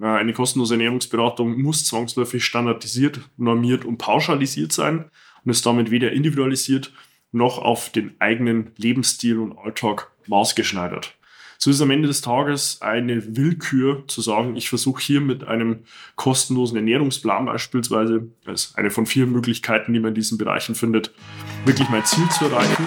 eine kostenlose Ernährungsberatung muss zwangsläufig standardisiert, normiert und pauschalisiert sein und ist damit weder individualisiert noch auf den eigenen Lebensstil und Alltag maßgeschneidert. So ist am Ende des Tages eine Willkür zu sagen, ich versuche hier mit einem kostenlosen Ernährungsplan beispielsweise, als eine von vier Möglichkeiten, die man in diesen Bereichen findet, wirklich mein Ziel zu erreichen.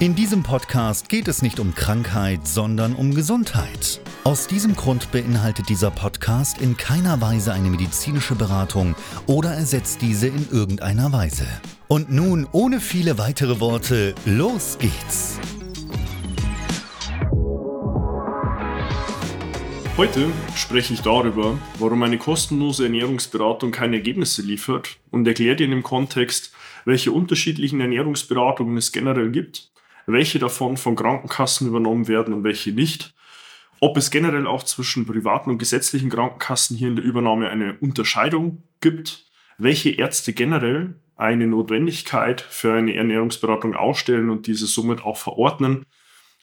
In diesem Podcast geht es nicht um Krankheit, sondern um Gesundheit. Aus diesem Grund beinhaltet dieser Podcast in keiner Weise eine medizinische Beratung oder ersetzt diese in irgendeiner Weise. Und nun, ohne viele weitere Worte, los geht's! Heute spreche ich darüber, warum eine kostenlose Ernährungsberatung keine Ergebnisse liefert und erkläre dir in dem Kontext, welche unterschiedlichen Ernährungsberatungen es generell gibt welche davon von Krankenkassen übernommen werden und welche nicht. Ob es generell auch zwischen privaten und gesetzlichen Krankenkassen hier in der Übernahme eine Unterscheidung gibt, welche Ärzte generell eine Notwendigkeit für eine Ernährungsberatung ausstellen und diese somit auch verordnen,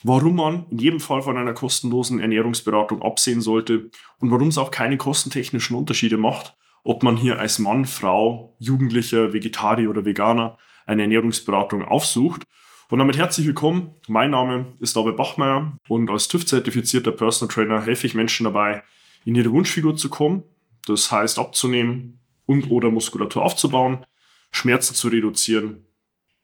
warum man in jedem Fall von einer kostenlosen Ernährungsberatung absehen sollte und warum es auch keine kostentechnischen Unterschiede macht, ob man hier als Mann, Frau, Jugendlicher, Vegetarier oder Veganer eine Ernährungsberatung aufsucht und damit herzlich willkommen. Mein Name ist David Bachmeier und als TÜV-zertifizierter Personal Trainer helfe ich Menschen dabei, in ihre Wunschfigur zu kommen. Das heißt, abzunehmen und oder Muskulatur aufzubauen, Schmerzen zu reduzieren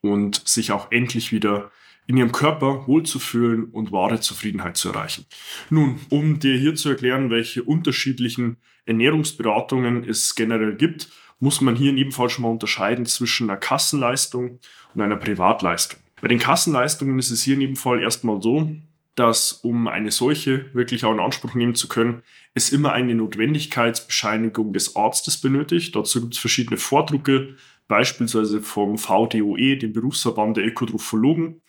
und sich auch endlich wieder in ihrem Körper wohlzufühlen und wahre Zufriedenheit zu erreichen. Nun, um dir hier zu erklären, welche unterschiedlichen Ernährungsberatungen es generell gibt, muss man hier in jedem Fall schon mal unterscheiden zwischen einer Kassenleistung und einer Privatleistung. Bei den Kassenleistungen ist es hier in jedem Fall erstmal so, dass um eine solche wirklich auch in Anspruch nehmen zu können, es immer eine Notwendigkeitsbescheinigung des Arztes benötigt. Dazu gibt es verschiedene Vordrucke, beispielsweise vom VDOE, dem Berufsverband der Ökotrophologen.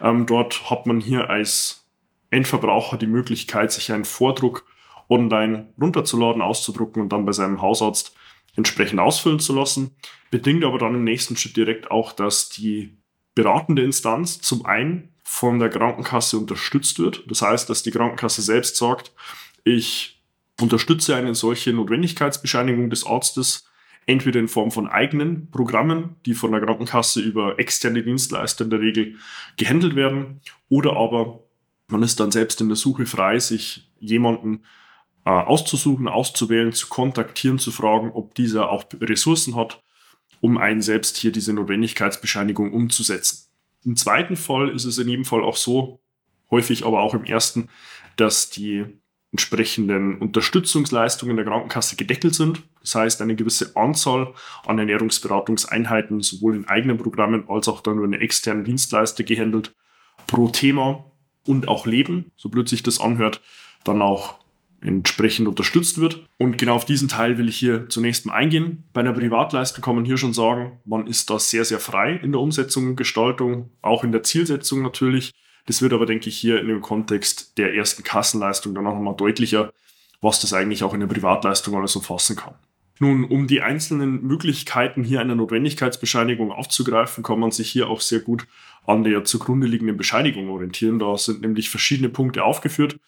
Ähm, dort hat man hier als Endverbraucher die Möglichkeit, sich einen Vordruck online runterzuladen, auszudrucken und dann bei seinem Hausarzt entsprechend ausfüllen zu lassen. Bedingt aber dann im nächsten Schritt direkt auch, dass die beratende Instanz zum einen von der Krankenkasse unterstützt wird. Das heißt, dass die Krankenkasse selbst sagt, ich unterstütze eine solche Notwendigkeitsbescheinigung des Arztes entweder in Form von eigenen Programmen, die von der Krankenkasse über externe Dienstleister in der Regel gehandelt werden, oder aber man ist dann selbst in der Suche frei, sich jemanden äh, auszusuchen, auszuwählen, zu kontaktieren, zu fragen, ob dieser auch Ressourcen hat, um einen selbst hier diese Notwendigkeitsbescheinigung umzusetzen. Im zweiten Fall ist es in jedem Fall auch so, häufig aber auch im ersten, dass die entsprechenden Unterstützungsleistungen der Krankenkasse gedeckelt sind. Das heißt, eine gewisse Anzahl an Ernährungsberatungseinheiten sowohl in eigenen Programmen als auch dann über eine externe Dienstleister gehandelt pro Thema und auch Leben, so blöd sich das anhört, dann auch entsprechend unterstützt wird. Und genau auf diesen Teil will ich hier zunächst mal eingehen. Bei einer Privatleistung kann man hier schon sagen, man ist da sehr, sehr frei in der Umsetzung und Gestaltung, auch in der Zielsetzung natürlich. Das wird aber, denke ich, hier in dem Kontext der ersten Kassenleistung dann auch nochmal deutlicher, was das eigentlich auch in der Privatleistung alles umfassen kann. Nun, um die einzelnen Möglichkeiten hier einer Notwendigkeitsbescheinigung aufzugreifen, kann man sich hier auch sehr gut an der zugrunde liegenden Bescheinigung orientieren. Da sind nämlich verschiedene Punkte aufgeführt.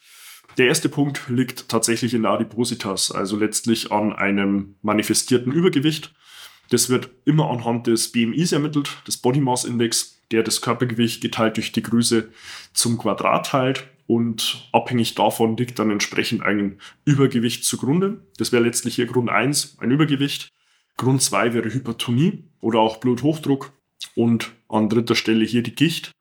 Der erste Punkt liegt tatsächlich in der Adipositas, also letztlich an einem manifestierten Übergewicht. Das wird immer anhand des BMIs ermittelt, des Body Mass Index, der das Körpergewicht geteilt durch die Größe zum Quadrat teilt. und abhängig davon liegt dann entsprechend ein Übergewicht zugrunde. Das wäre letztlich hier Grund 1, ein Übergewicht. Grund 2 wäre Hypertonie oder auch Bluthochdruck und an dritter Stelle hier die Gicht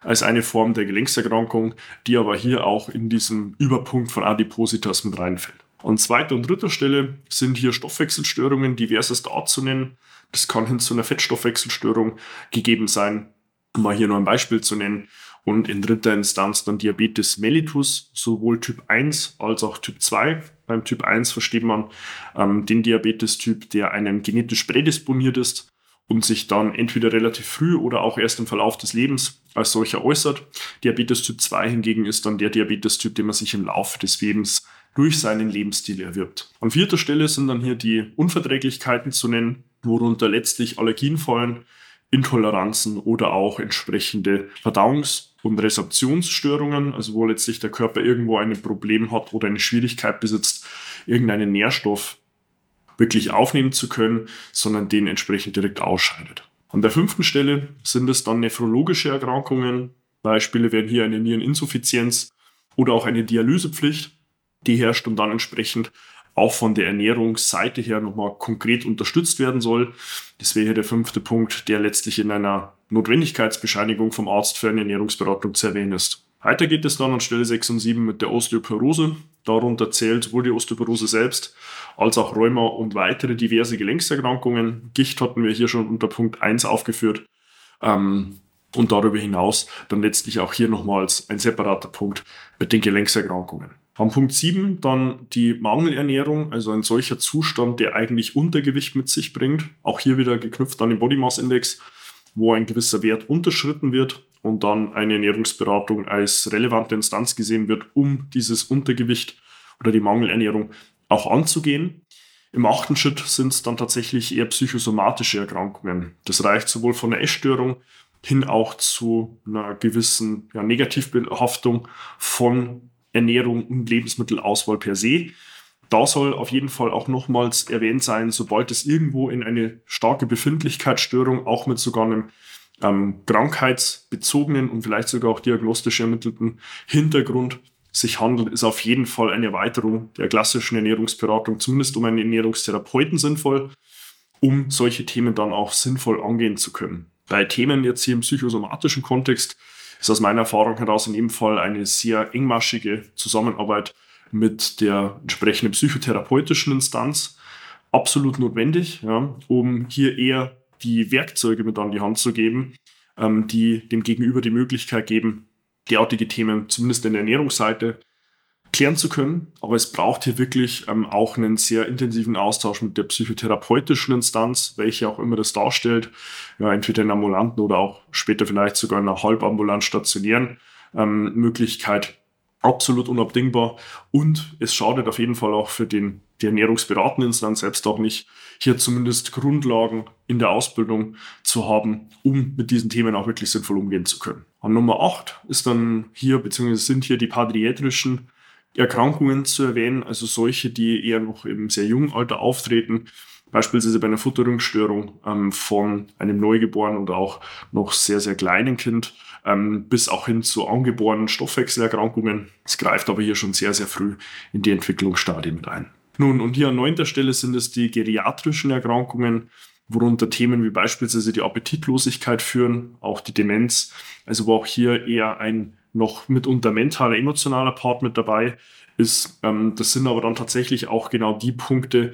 als eine Form der Gelenkserkrankung, die aber hier auch in diesem Überpunkt von Adipositas mit reinfällt. An zweiter und dritter Stelle sind hier Stoffwechselstörungen diversester Art zu nennen. Das kann hin zu einer Fettstoffwechselstörung gegeben sein, um mal hier nur ein Beispiel zu nennen. Und in dritter Instanz dann Diabetes mellitus, sowohl Typ 1 als auch Typ 2. Beim Typ 1 versteht man ähm, den Diabetes-Typ, der einem genetisch prädisponiert ist und sich dann entweder relativ früh oder auch erst im Verlauf des Lebens als solcher äußert. Diabetes Typ 2 hingegen ist dann der Diabetes-Typ, den man sich im Laufe des Lebens durch seinen Lebensstil erwirbt. An vierter Stelle sind dann hier die Unverträglichkeiten zu nennen, worunter letztlich Allergien fallen, Intoleranzen oder auch entsprechende Verdauungs- und Resorptionsstörungen, also wo letztlich der Körper irgendwo ein Problem hat oder eine Schwierigkeit besitzt, irgendeinen Nährstoff wirklich aufnehmen zu können, sondern den entsprechend direkt ausscheidet. An der fünften Stelle sind es dann nephrologische Erkrankungen. Beispiele wären hier eine Niereninsuffizienz oder auch eine Dialysepflicht. Die herrscht und dann entsprechend auch von der Ernährungsseite her nochmal konkret unterstützt werden soll. Das wäre hier der fünfte Punkt, der letztlich in einer Notwendigkeitsbescheinigung vom Arzt für eine Ernährungsberatung zu erwähnen ist. Weiter geht es dann an Stelle 6 und 7 mit der Osteoporose. Darunter zählt sowohl die Osteoporose selbst als auch Rheuma und weitere diverse Gelenkserkrankungen. Gicht hatten wir hier schon unter Punkt 1 aufgeführt. Ähm, und darüber hinaus dann letztlich auch hier nochmals ein separater Punkt mit den Gelenkserkrankungen. Am Punkt 7 dann die Mangelernährung, also ein solcher Zustand, der eigentlich Untergewicht mit sich bringt. Auch hier wieder geknüpft an den Body Mass Index, wo ein gewisser Wert unterschritten wird und dann eine Ernährungsberatung als relevante Instanz gesehen wird, um dieses Untergewicht oder die Mangelernährung auch anzugehen. Im achten Schritt sind es dann tatsächlich eher psychosomatische Erkrankungen. Das reicht sowohl von einer Essstörung hin auch zu einer gewissen ja, Negativbehaftung von Ernährung und Lebensmittelauswahl per se. Da soll auf jeden Fall auch nochmals erwähnt sein, sobald es irgendwo in eine starke Befindlichkeitsstörung, auch mit sogar einem ähm, krankheitsbezogenen und vielleicht sogar auch diagnostisch ermittelten Hintergrund sich handelt, ist auf jeden Fall eine Erweiterung der klassischen Ernährungsberatung, zumindest um einen Ernährungstherapeuten sinnvoll, um solche Themen dann auch sinnvoll angehen zu können. Bei Themen jetzt hier im psychosomatischen Kontext ist aus meiner Erfahrung heraus in jedem Fall eine sehr engmaschige Zusammenarbeit mit der entsprechenden psychotherapeutischen Instanz absolut notwendig, ja, um hier eher die Werkzeuge mit an die Hand zu geben, ähm, die dem Gegenüber die Möglichkeit geben, derartige Themen zumindest in der Ernährungsseite klären zu können. Aber es braucht hier wirklich ähm, auch einen sehr intensiven Austausch mit der psychotherapeutischen Instanz, welche auch immer das darstellt. Ja, entweder in ambulanten oder auch später vielleicht sogar in einer halbambulant stationären ähm, Möglichkeit absolut unabdingbar. Und es schadet auf jeden Fall auch für den die ernährungsberatende Instanz selbst auch nicht, hier zumindest Grundlagen in der Ausbildung zu haben, um mit diesen Themen auch wirklich sinnvoll umgehen zu können. An Nummer 8 ist dann hier, beziehungsweise sind hier die padriatrischen Erkrankungen zu erwähnen, also solche, die eher noch im sehr jungen Alter auftreten, beispielsweise bei einer Futterungsstörung ähm, von einem Neugeborenen oder auch noch sehr, sehr kleinen Kind ähm, bis auch hin zu angeborenen Stoffwechselerkrankungen. Es greift aber hier schon sehr, sehr früh in die Entwicklungsstadien mit ein. Nun, und hier an neunter Stelle sind es die geriatrischen Erkrankungen, worunter Themen wie beispielsweise die Appetitlosigkeit führen, auch die Demenz, also wo auch hier eher ein noch mitunter mentaler, emotionaler Part mit dabei ist. Ähm, das sind aber dann tatsächlich auch genau die Punkte,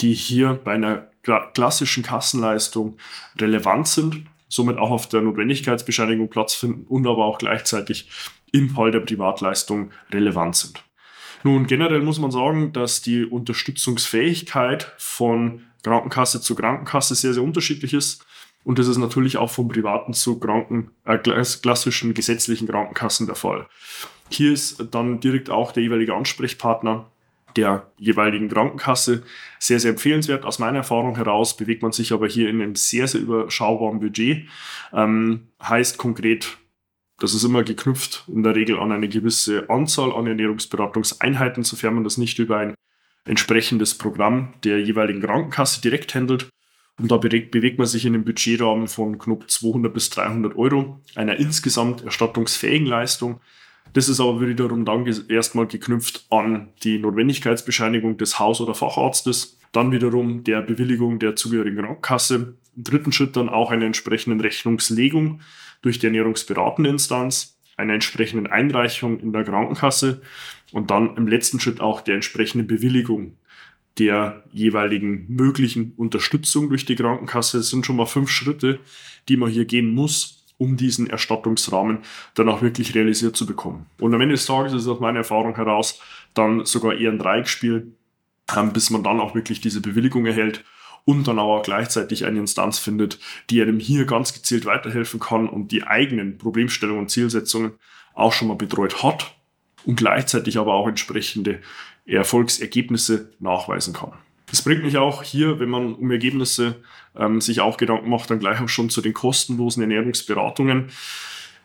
die hier bei einer klassischen Kassenleistung relevant sind, somit auch auf der Notwendigkeitsbescheinigung Platz finden und aber auch gleichzeitig im Fall der Privatleistung relevant sind. Nun, generell muss man sagen, dass die Unterstützungsfähigkeit von Krankenkasse zu Krankenkasse sehr, sehr unterschiedlich ist. Und das ist natürlich auch vom privaten zu Kranken, äh, klassischen gesetzlichen Krankenkassen der Fall. Hier ist dann direkt auch der jeweilige Ansprechpartner der jeweiligen Krankenkasse sehr, sehr empfehlenswert. Aus meiner Erfahrung heraus bewegt man sich aber hier in einem sehr, sehr überschaubaren Budget. Ähm, heißt konkret das ist immer geknüpft in der Regel an eine gewisse Anzahl an Ernährungsberatungseinheiten, sofern man das nicht über ein entsprechendes Programm der jeweiligen Krankenkasse direkt handelt. Und da bewegt man sich in einem Budgetrahmen von knapp 200 bis 300 Euro einer insgesamt erstattungsfähigen Leistung. Das ist aber wiederum dann erstmal geknüpft an die Notwendigkeitsbescheinigung des Haus- oder Facharztes, dann wiederum der Bewilligung der zugehörigen Krankenkasse, im dritten Schritt dann auch eine entsprechende Rechnungslegung durch die ernährungsberatende Instanz, eine entsprechende Einreichung in der Krankenkasse und dann im letzten Schritt auch der entsprechende Bewilligung der jeweiligen möglichen Unterstützung durch die Krankenkasse. Es sind schon mal fünf Schritte, die man hier gehen muss, um diesen Erstattungsrahmen dann auch wirklich realisiert zu bekommen. Und am Ende des Tages ist es aus meiner Erfahrung heraus dann sogar eher ein Dreieckspiel, ähm, bis man dann auch wirklich diese Bewilligung erhält und dann aber gleichzeitig eine Instanz findet, die einem hier ganz gezielt weiterhelfen kann und die eigenen Problemstellungen und Zielsetzungen auch schon mal betreut hat und gleichzeitig aber auch entsprechende Erfolgsergebnisse nachweisen kann. Das bringt mich auch hier, wenn man um Ergebnisse ähm, sich auch Gedanken macht, dann gleich auch schon zu den kostenlosen Ernährungsberatungen.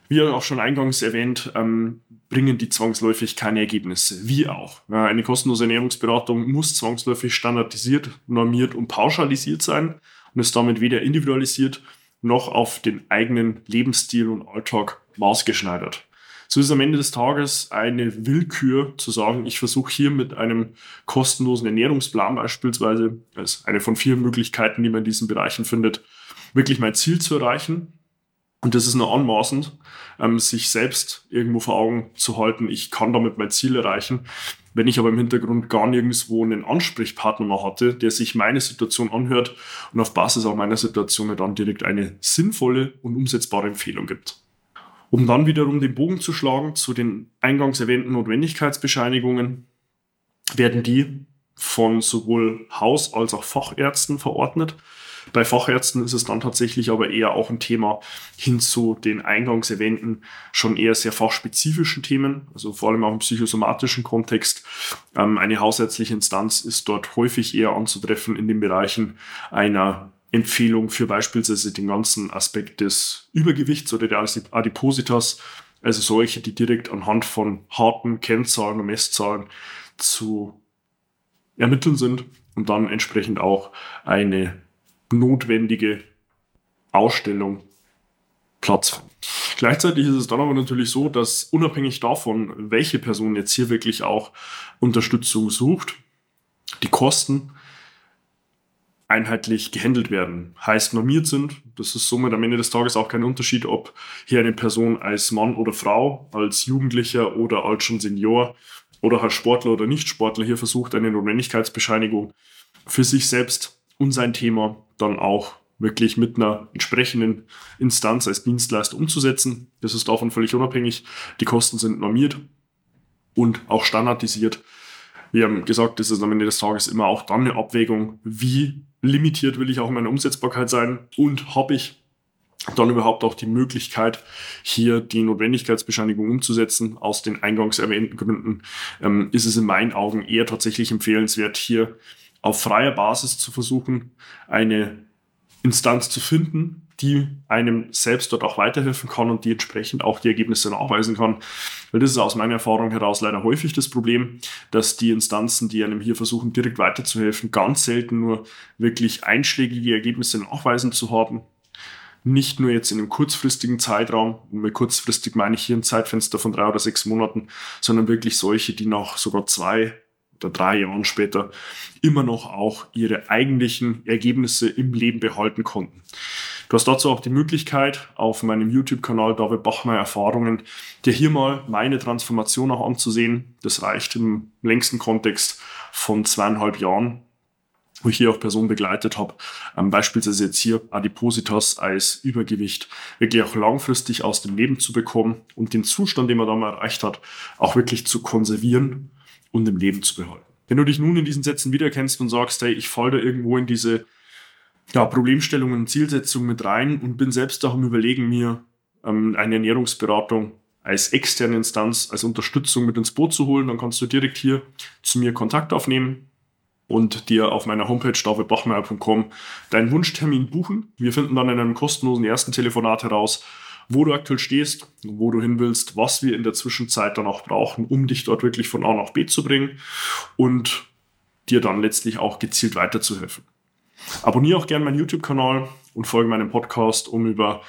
Wie auch schon eingangs erwähnt, ähm, bringen die zwangsläufig keine Ergebnisse. Wie auch. Ja, eine kostenlose Ernährungsberatung muss zwangsläufig standardisiert, normiert und pauschalisiert sein und ist damit weder individualisiert noch auf den eigenen Lebensstil und Alltag maßgeschneidert. So ist am Ende des Tages eine Willkür zu sagen, ich versuche hier mit einem kostenlosen Ernährungsplan beispielsweise, als eine von vier Möglichkeiten, die man in diesen Bereichen findet, wirklich mein Ziel zu erreichen. Und das ist nur anmaßend, ähm, sich selbst irgendwo vor Augen zu halten, ich kann damit mein Ziel erreichen. Wenn ich aber im Hintergrund gar nirgendwo einen Ansprechpartner noch hatte, der sich meine Situation anhört und auf Basis auch meiner Situation dann direkt eine sinnvolle und umsetzbare Empfehlung gibt. Um dann wiederum den Bogen zu schlagen zu den eingangs erwähnten Notwendigkeitsbescheinigungen, werden die von sowohl Haus- als auch Fachärzten verordnet. Bei Fachärzten ist es dann tatsächlich aber eher auch ein Thema hin zu den eingangs erwähnten, schon eher sehr fachspezifischen Themen, also vor allem auch im psychosomatischen Kontext. Ähm, eine hausärztliche Instanz ist dort häufig eher anzutreffen in den Bereichen einer Empfehlung für beispielsweise den ganzen Aspekt des Übergewichts oder der Adipositas, also solche, die direkt anhand von harten Kennzahlen und Messzahlen zu ermitteln sind und dann entsprechend auch eine notwendige Ausstellung Platz finden. Gleichzeitig ist es dann aber natürlich so, dass unabhängig davon, welche Person jetzt hier wirklich auch Unterstützung sucht, die Kosten einheitlich gehandelt werden, heißt normiert sind. Das ist somit am Ende des Tages auch kein Unterschied, ob hier eine Person als Mann oder Frau, als Jugendlicher oder als schon Senior oder als Sportler oder Nicht-Sportler hier versucht, eine Notwendigkeitsbescheinigung für sich selbst und sein Thema dann auch wirklich mit einer entsprechenden Instanz als Dienstleister umzusetzen. Das ist davon völlig unabhängig. Die Kosten sind normiert und auch standardisiert. Wir haben gesagt, das ist am Ende des Tages immer auch dann eine Abwägung, wie limitiert will ich auch in meiner Umsetzbarkeit sein und habe ich dann überhaupt auch die Möglichkeit, hier die Notwendigkeitsbescheinigung umzusetzen. Aus den eingangs erwähnten Gründen ähm, ist es in meinen Augen eher tatsächlich empfehlenswert, hier auf freier Basis zu versuchen, eine Instanz zu finden, die einem selbst dort auch weiterhelfen kann und die entsprechend auch die Ergebnisse nachweisen kann. Weil das ist aus meiner Erfahrung heraus leider häufig das Problem, dass die Instanzen, die einem hier versuchen, direkt weiterzuhelfen, ganz selten nur wirklich einschlägige Ergebnisse nachweisen zu haben. Nicht nur jetzt in einem kurzfristigen Zeitraum, und mit kurzfristig meine ich hier ein Zeitfenster von drei oder sechs Monaten, sondern wirklich solche, die nach sogar zwei oder drei Jahren später immer noch auch ihre eigentlichen Ergebnisse im Leben behalten konnten. Du hast dazu auch die Möglichkeit, auf meinem YouTube-Kanal David Bachmeier Erfahrungen, dir hier mal meine Transformation auch anzusehen. Das reicht im längsten Kontext von zweieinhalb Jahren, wo ich hier auch Personen begleitet habe, ähm, beispielsweise jetzt hier Adipositas als Übergewicht wirklich auch langfristig aus dem Leben zu bekommen und den Zustand, den man da mal erreicht hat, auch wirklich zu konservieren und im Leben zu behalten. Wenn du dich nun in diesen Sätzen wiederkennst und sagst, hey, ich falle da irgendwo in diese ja, Problemstellungen und Zielsetzungen mit rein und bin selbst auch am Überlegen, mir ähm, eine Ernährungsberatung als externe Instanz, als Unterstützung mit ins Boot zu holen, dann kannst du direkt hier zu mir Kontakt aufnehmen und dir auf meiner Homepage davidbachmeier.com deinen Wunschtermin buchen. Wir finden dann in einem kostenlosen ersten Telefonat heraus, wo du aktuell stehst, wo du hin willst, was wir in der Zwischenzeit dann auch brauchen, um dich dort wirklich von A nach B zu bringen und dir dann letztlich auch gezielt weiterzuhelfen. Abonniere auch gerne meinen YouTube-Kanal und folge meinem Podcast, um über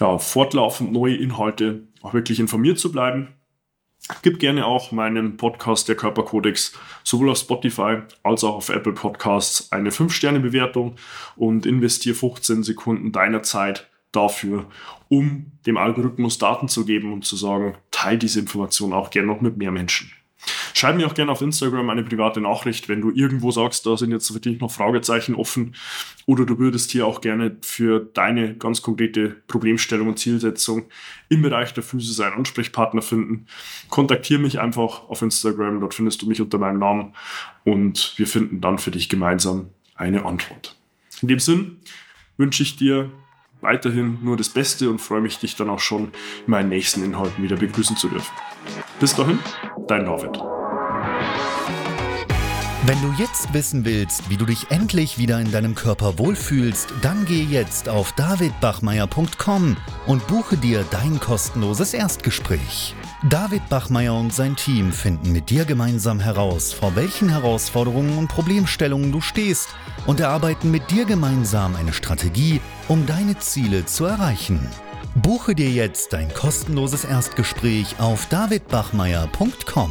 ja, fortlaufend neue Inhalte auch wirklich informiert zu bleiben. Gib gerne auch meinem Podcast der Körperkodex sowohl auf Spotify als auch auf Apple Podcasts eine 5-Sterne-Bewertung und investiere 15 Sekunden deiner Zeit dafür, um dem Algorithmus Daten zu geben und zu sagen, teile diese Information auch gerne noch mit mehr Menschen. Schreib mir auch gerne auf Instagram eine private Nachricht, wenn du irgendwo sagst, da sind jetzt wirklich noch Fragezeichen offen oder du würdest hier auch gerne für deine ganz konkrete Problemstellung und Zielsetzung im Bereich der Physis einen Ansprechpartner finden. Kontaktiere mich einfach auf Instagram, dort findest du mich unter meinem Namen und wir finden dann für dich gemeinsam eine Antwort. In dem Sinn wünsche ich dir weiterhin nur das Beste und freue mich, dich dann auch schon in meinen nächsten Inhalten wieder begrüßen zu dürfen. Bis dahin, dein David. Wenn du jetzt wissen willst, wie du dich endlich wieder in deinem Körper wohlfühlst, dann geh jetzt auf davidbachmeier.com und buche dir dein kostenloses Erstgespräch. David Bachmeier und sein Team finden mit dir gemeinsam heraus, vor welchen Herausforderungen und Problemstellungen du stehst und erarbeiten mit dir gemeinsam eine Strategie, um deine Ziele zu erreichen. Buche dir jetzt dein kostenloses Erstgespräch auf davidbachmeier.com.